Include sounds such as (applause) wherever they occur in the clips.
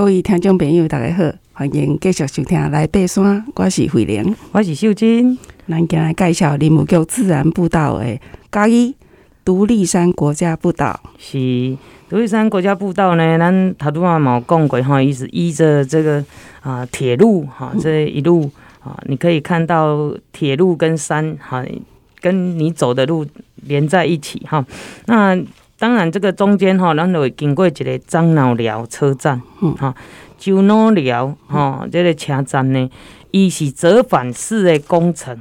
各位听众朋友，大家好，欢迎继续收听《来爬山》，我是慧玲，我是秀珍。咱今天来介绍林务局自然步道的嘉义独立山国家步道。是独立山国家步道呢，咱头拄仔嘛有讲过哈，伊是依着这个啊铁路哈，这一路啊，你可以看到铁路跟山哈，跟你走的路连在一起哈。那当然，这个中间哈，咱就会经过一个樟脑寮车站，哈，樟脑寮哈，这个车站呢，伊是折返式的工程，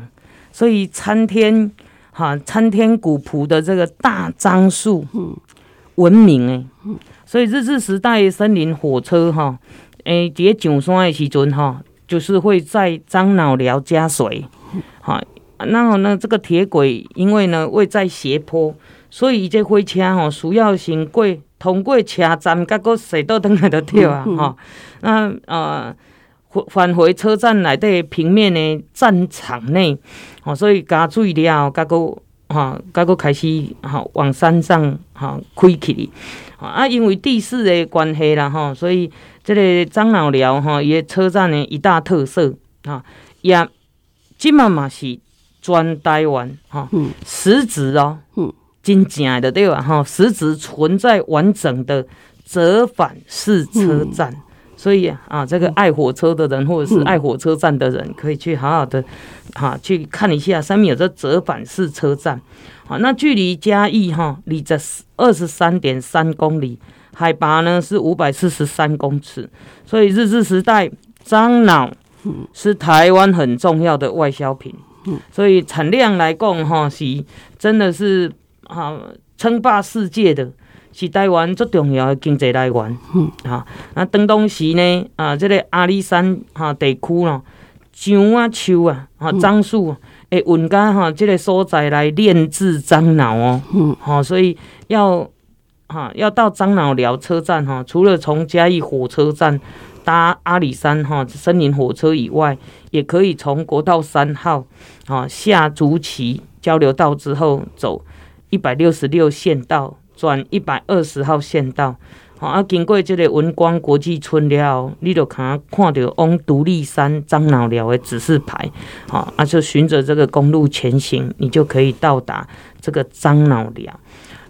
所以参天哈，参天古朴的这个大樟树，闻名诶，所以日治时代森林火车哈，诶，在上山的时阵哈，就是会在樟脑寮加水，哈，然后呢，这个铁轨因为呢位在斜坡。所以伊，这火车吼需要先过通过车站，甲个驶到登来就对啊，哈。那呃，返回车站内底平面的战场内，哦，所以加水了，甲个吼，甲个开始哈往山上哈开去。啊，因为地势的关系啦，哈，所以这个樟脑寮吼伊的车站的一大特色啊，也即嘛嘛是全台湾哈，实质哦。真正的对吧？哈，实质存在完整的折返式车站，嗯、所以啊，这个爱火车的人或者是爱火车站的人，可以去好好的哈去看一下，上面有这折返式车站。好，那距离嘉义哈离这二十三点三公里，海拔呢是五百四十三公尺，所以日治时代樟脑是台湾很重要的外销品，所以产量来讲哈是真的是。哈，称霸世界的是台湾最重要的经济来源。嗯，哈，那当当时呢，啊，这个阿里山哈地区咯，樟啊树啊，哈樟树会运到哈这个所在来炼制樟脑哦。嗯，好，所以要哈要到樟脑寮车站哈，除了从嘉义火车站搭阿里山哈森林火车以外，也可以从国道三号啊下竹崎交流道之后走。一百六十六县道转一百二十号线道，好啊，经过这个文光国际村了，你就看看到往独立山樟脑寮的指示牌，好啊，就循着这个公路前行，你就可以到达这个樟脑寮。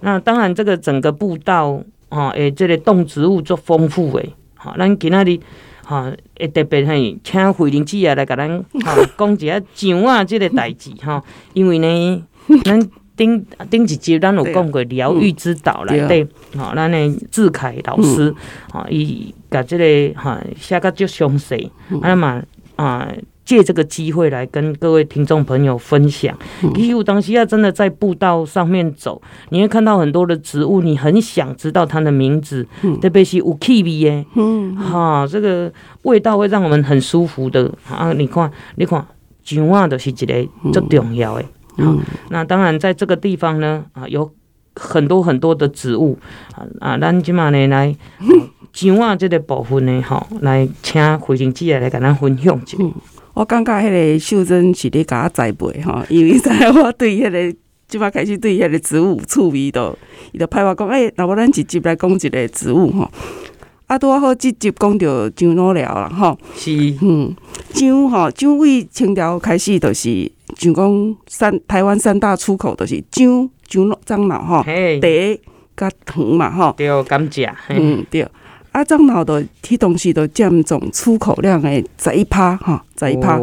那当然，这个整个步道啊，诶，这个动植物足丰富诶，好，咱今仔日哈，诶，特别系请慧玲姐来甲咱哈 (laughs) 讲一下上啊这个代志哈，因为呢，咱。顶顶一集，咱有讲过疗愈之岛来对，好，咱的志凯老师，啊，伊甲这个哈写个足详细，啊嘛啊借这个机会来跟各位听众朋友分享。其实有当时要真的在步道上面走，你会看到很多的植物，你很想知道它的名字，特别是有气味耶，哈，这个味道会让我们很舒服的。啊。你看，你看，樟啊，就是一个最重要的。好，那当然，在这个地方呢，啊，有很多很多的植物，啊啊，咱今嘛呢来樟啊这个部分呢，哈，来请慧玲姐来跟咱分享一下。嗯，我感觉迄个秀珍是咧甲我栽培哈，因为在我对迄个即摆开始对迄个植物趣味都，伊就派我讲，哎，那我咱直接来讲一个植物吼。啊，拄啊好，直接讲到樟脑料啦，吼，是，嗯，樟吼，樟为清朝开始就是，像讲三台湾三大出口就是樟、樟脑、樟脑吼，茶甲糖嘛，吼，对，甘蔗，嗯，对，啊，樟脑的迄当时都占总出口量的十一趴，哈，十一趴，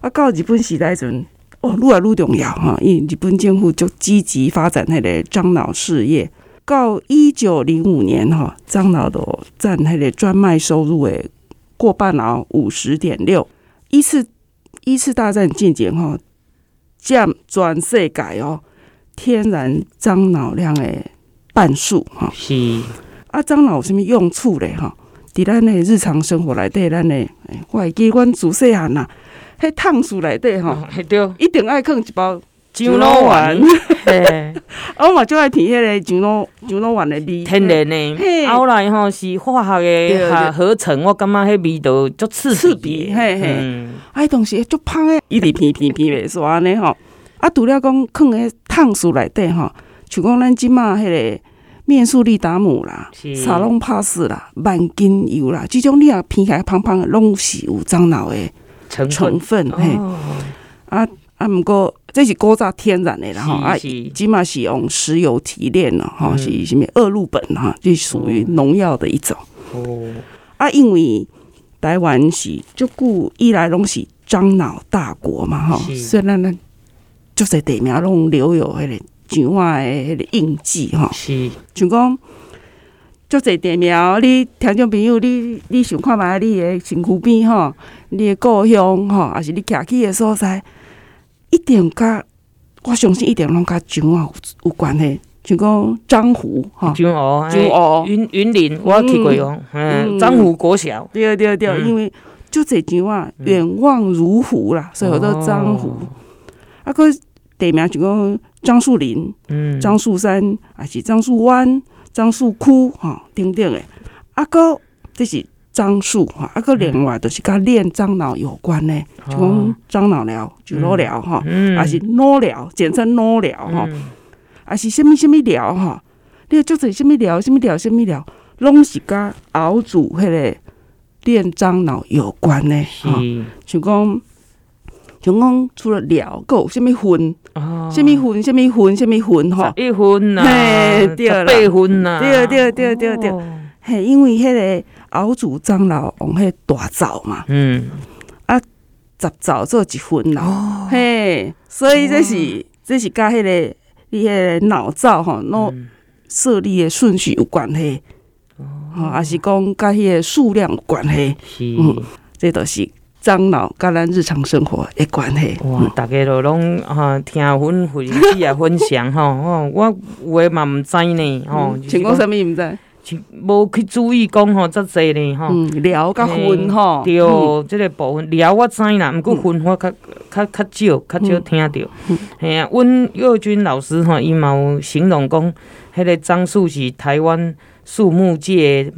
啊，到日本时代阵，哦，愈来愈重要，哈，因为日本政府就积极发展迄个樟脑事业。到一九零五年，哈，樟脑都占迄个专卖收入诶过半哦，五十点六。一次一次大战进前，哈，占全世界哦天然樟脑量的半数，哈。是啊，樟脑有啥物用处咧？哈，伫咱的日常生活内底，咱诶，我会记阮自细汉呐，迄烫树内底，哈，对，一定爱放一包。樟脑丸，嘿，(laughs) 我嘛就爱听迄个樟脑樟脑丸的味，天然的，后来吼是化学的合合成，我感觉迄味道足刺刺鼻，嘿嘿，哎，东西足芳的，一直片片片袂煞安尼吼。啊，除了讲放喺烫树内底吼，像讲咱即马迄个面素利达姆啦、沙龙帕斯啦、万金油啦，即种你啊偏开胖胖的，拢是有樟脑的成分。嘿，啊啊，毋过这是古早天然的啦，吼啊，起码是用石油提炼了，哈，是什么恶露苯哈，就属于农药的一种。哦，啊，因为台湾是就古以来拢是樟脑大国嘛，吼，虽然咱，就是地名拢留有迄个。蒋话的迄个印记吼，是。像讲，足侪地苗，你听众朋友，你你想看觅你的身躯边吼，你的故乡吼，还是你徛起的所在，一定甲我相信一定拢甲蒋话有有关系。像讲漳湖吼，漳湖，漳湖云云林，我去过哦，嗯，樟湖国小，对对对，因为就这句话远望如湖啦，所以叫做漳湖。啊，个地名就讲。樟树林、樟树山，还是樟树湾、樟树窟，哈，等等的。啊，哥，这是樟树哈，啊，个另外都是跟炼樟脑有关的，就讲樟脑疗、就脑疗哈，啊是脑疗，简称脑疗哈，啊是什么什么疗哈？你就是什么疗、什么疗、什么疗，拢是跟熬煮迄个炼樟脑有关的哈，就讲。像讲除了疗，还有什么分？什么分？什么分？什么分？哈，一分呐，对啦，八分呐，对对对对对，嘿，因为迄个熬煮樟脑用迄大灶嘛，嗯，啊，十灶做一分啦，嘿，所以这是这是甲迄个你迄个脑灶吼，脑设立的顺序有关系，哦，也是讲甲迄个数量有关系，嗯，这都是。樟脑甲咱日常生活的关系。哇，大家都拢哈听阮回忆啊分享吼，吼，我有诶嘛毋知呢，吼，像讲啥物毋知，无去注意讲吼，遮济呢，吼，聊甲分吼，对，即个部分聊我知啦，毋过分我较较较少，较少听着。嘿啊，阮幼军老师吼，伊嘛有形容讲，迄个樟树是台湾树木界。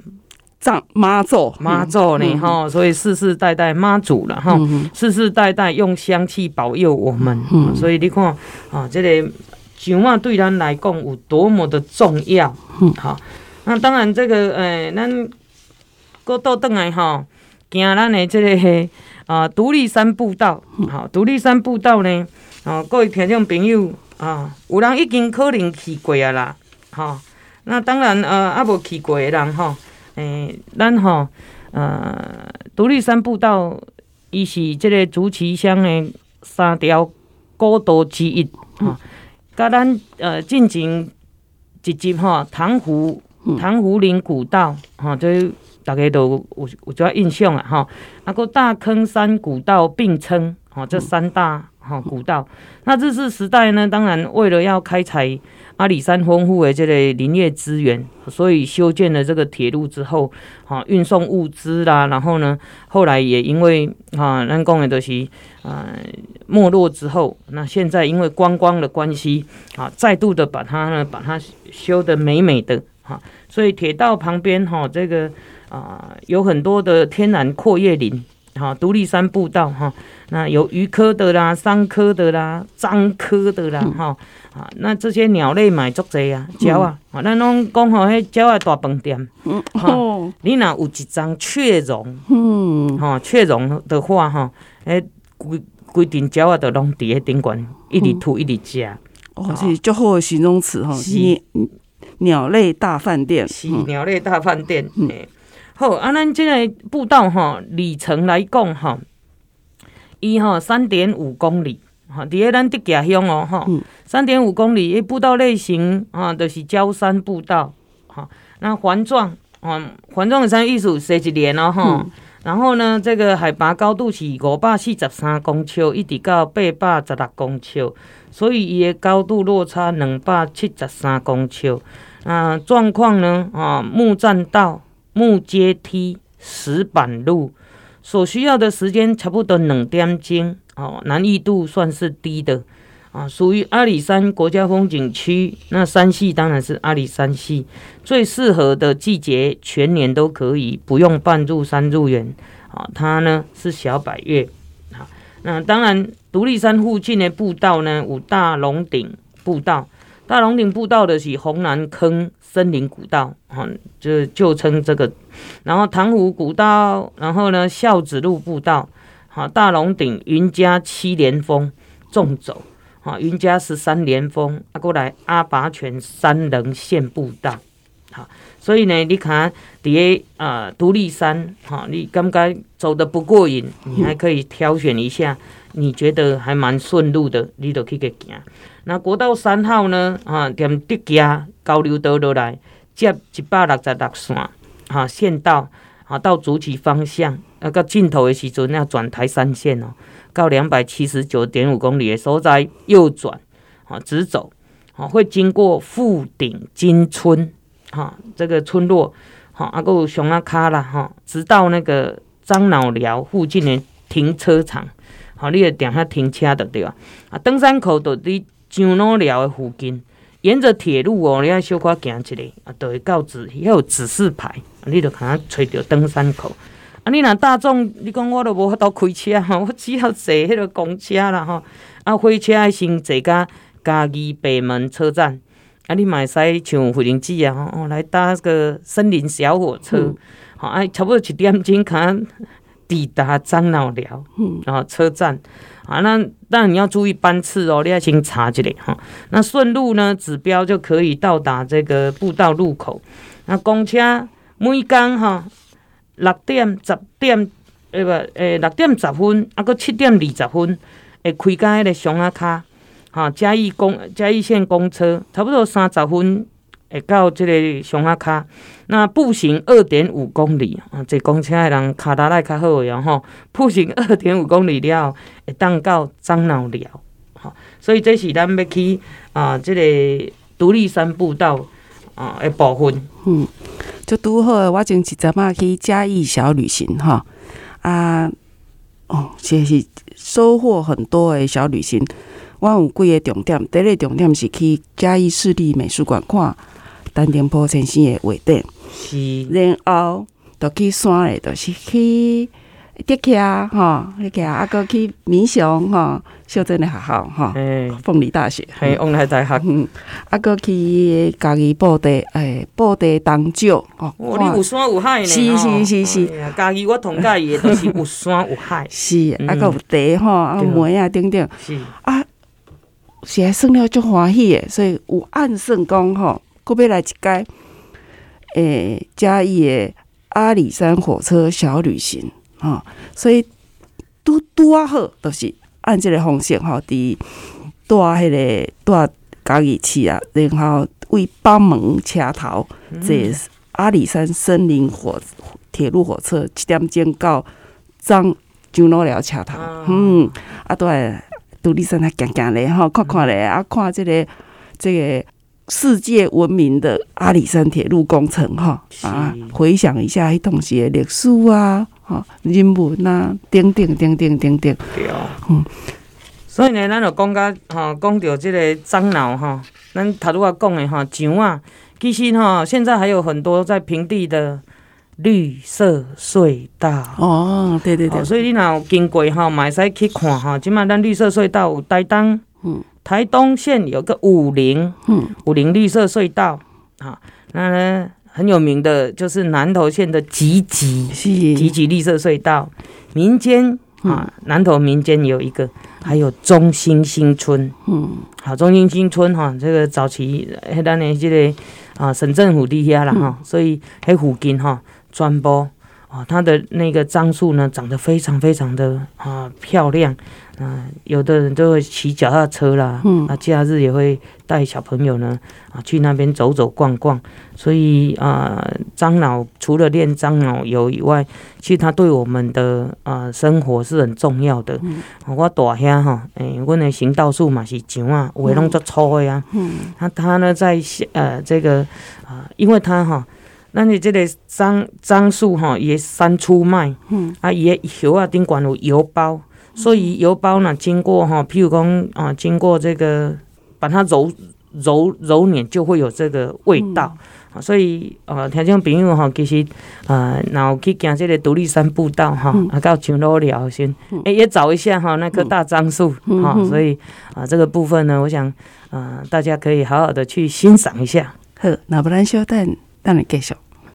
藏妈祖，妈祖呢？吼，所以世世代代妈祖了吼，世世代代用香气保佑我们。所以你看啊，即个蒋话对咱来讲有多么的重要。好，那当然这个诶，咱过倒转来吼，行咱的这个啊独立山步道。好，独立山步道呢，哦，各位听众朋友啊，有人已经可能去过啊啦。好，那当然呃，还无去过的人吼。诶、欸，咱吼，呃，独立山步道，伊是这个竹崎乡的三条古道之一，哈、嗯，甲咱呃进前一集哈，塘湖塘湖林古道，哈，这大家都有有主要印象啊，哈，啊个大坑山古道并称，哈，这三大哈古道，那日治时代呢，当然为了要开采。阿里山丰富的这类林业资源，所以修建了这个铁路之后，哈，运送物资啦，然后呢，后来也因为哈，咱讲的都是啊没落之后，那现在因为观光的关系，啊，再度的把它呢，把它修得美美的，哈，所以铁道旁边哈，这个啊有很多的天然阔叶林，哈，独立山步道哈，那有鱼科的啦，桑科的啦，樟科的啦，哈。啊，那这些鸟类买足济啊，鸟啊，啊，咱拢讲吼，迄鸟啊大饭店，哈，你若有一张雀绒，嗯，哈，雀绒的话，哈，诶，规规定鸟啊都拢伫迄顶悬，一直吐一直食，哦，是足好的形容词哈，是鸟类大饭店，是鸟类大饭店，嗯，好，啊，咱这个步道哈，里程来讲哈，伊哈三点五公里。哈，伫个咱竹崎乡哦，哈，三点五公里，伊，步道类型啊，都、就是郊山步道，哈，那环状，啊，环状的山艺术设一年哦，哈、嗯，然后呢，这个海拔高度是五百四十三公尺，一直到八百十六公尺，所以伊的高度落差两百七十三公尺，啊，状况呢，啊，木栈道、木阶梯、石板路，所需要的时间差不多两点钟。哦，难易度算是低的啊，属于阿里山国家风景区。那山系当然是阿里山系，最适合的季节全年都可以，不用半入山入园啊。它呢是小百岳啊。那当然，独立山附近的步道呢，五大龙顶步道，大龙顶步道的是红南坑森林古道，哈，就就称这个。然后塘湖古道，然后呢孝子路步道，好，大龙顶云嘉七连峰纵走，啊，云嘉十三连峰，啊，过来阿拔泉三棱线步道，好，所以呢，你看底下啊独立山，哈，你刚刚走得不过瘾，你还可以挑选一下，你觉得还蛮顺路的，你都可以行。那国道三号呢？啊，踮德家交流道落来，接一百六十六线，哈，县道，啊，到竹崎方向，那个尽头的时阵要转台三线哦，到两百七十九点五公里的所在右转，啊，直走，啊，会经过富鼎金村，哈，这个村落，哈，啊，还有熊仔脚啦，哈，直到那个樟脑寮附近的停车场，好，你要点下停车的对吧？啊，登山口的你。樟脑寮的附近，沿着铁路哦，你要小可行一下，啊，都会告指，还有指示牌，你就可能找到登山口。啊，你若大众，你讲我都无法度开车吼，(laughs) 我只要坐迄个公车啦吼。啊，火车先坐到嘉义北门车站，啊，你嘛会使像惠玲姐啊，哦，来搭个森林小火车，吼、嗯，啊，差不多一点钟可能抵达樟脑寮，嗯，然后车站。啊，那当然你要注意班次哦，你要先查一下哈。那顺路呢，指标就可以到达这个步道路口。那公车每天哈六点十点，呃不，诶六点十分，啊，搁七点二十分会开到迄个熊仔卡，哈嘉义公嘉义县公车差不多三十分。会到这个熊仔卡，那步行二点五公里啊，坐公车的人脚力来较好的吼，步行二点五公里了，会当到樟脑寮，哈，所以这是咱要去啊，这个独立山步道啊诶部分。嗯，就拄好，我前一阵仔去嘉义小旅行吼，啊，哦，这是收获很多的小旅行。我有几个重点，第一个重点是去嘉义市立美术馆看。丹顶坡先生的画展，是，然后就去山诶，就是去德克哈，德克啊，搁去民雄吼，小镇的学校哈，凤梨大学，嘿，凤梨大学，嗯，啊，搁去家己布袋，诶，布袋东照，哦，你有山有海呢，是是是是，家己我同家己都是有山有海，(laughs) 是，啊，搁有茶吼，啊，梅啊，等等，是，啊，是还算了足欢喜的，所以有暗算讲吼。过要来一届，诶、欸，嘉义的阿里山火车小旅行啊、哦，所以拄拄啊好，都、就是按即个方式吼，伫带迄个带嘉义去啊，然后为帮门车头坐阿里山森林火铁路火车七点钟到樟樟脑寮车头，嗯，啊，都系独立山来行行咧吼，看看咧，啊，看这个这个。世界闻名的阿里山铁路工程，哈啊，回想一下迄当时的历史啊，哈人文啊，等等等等等等。对哦，嗯，所以呢，咱就讲到哈，讲到这个樟脑哈，咱头拄仔讲的哈，樟啊，其实哈，现在还有很多在平地的绿色隧道。哦，对对对，所以你若有经过哈，嘛会使去看哈，即马咱绿色隧道有台东，嗯。台东县有个武陵，嗯，武陵绿色隧道，啊，那呢很有名的就是南投县的集集，集集绿色隧道，民间啊，南投民间有一个，还有中兴新村，嗯，好，中兴新村哈，这个早期迄当年这个啊省政府底下了哈，所以迄附近哈传播啊，它的那个樟树呢长得非常非常的啊漂亮。嗯，有的人都会骑脚踏车啦，嗯，啊，假日也会带小朋友呢，啊，去那边走走逛逛。所以啊，樟脑除了练樟脑油以外，其实它对我们的啊生活是很重要的。嗯，我大兄哈，诶、欸，阮的行道树嘛是樟啊，有的拢做粗的啊。嗯，那他呢在呃这个啊，因为他哈，那你这个樟樟树哈也三出卖，嗯，啊也叶啊顶管有油包。所以油包呢，经过哈，譬如讲啊，经过这个把它揉揉揉捻，就会有这个味道所以呃，听众朋友哈，其实呃，然后去行这个独立山步道哈，啊，到长老寮先，哎，也找一下哈那棵大樟树哈，所以啊，这个部分呢，我想啊，大家可以好好的去欣赏一下。好，那不然稍等，等你继续。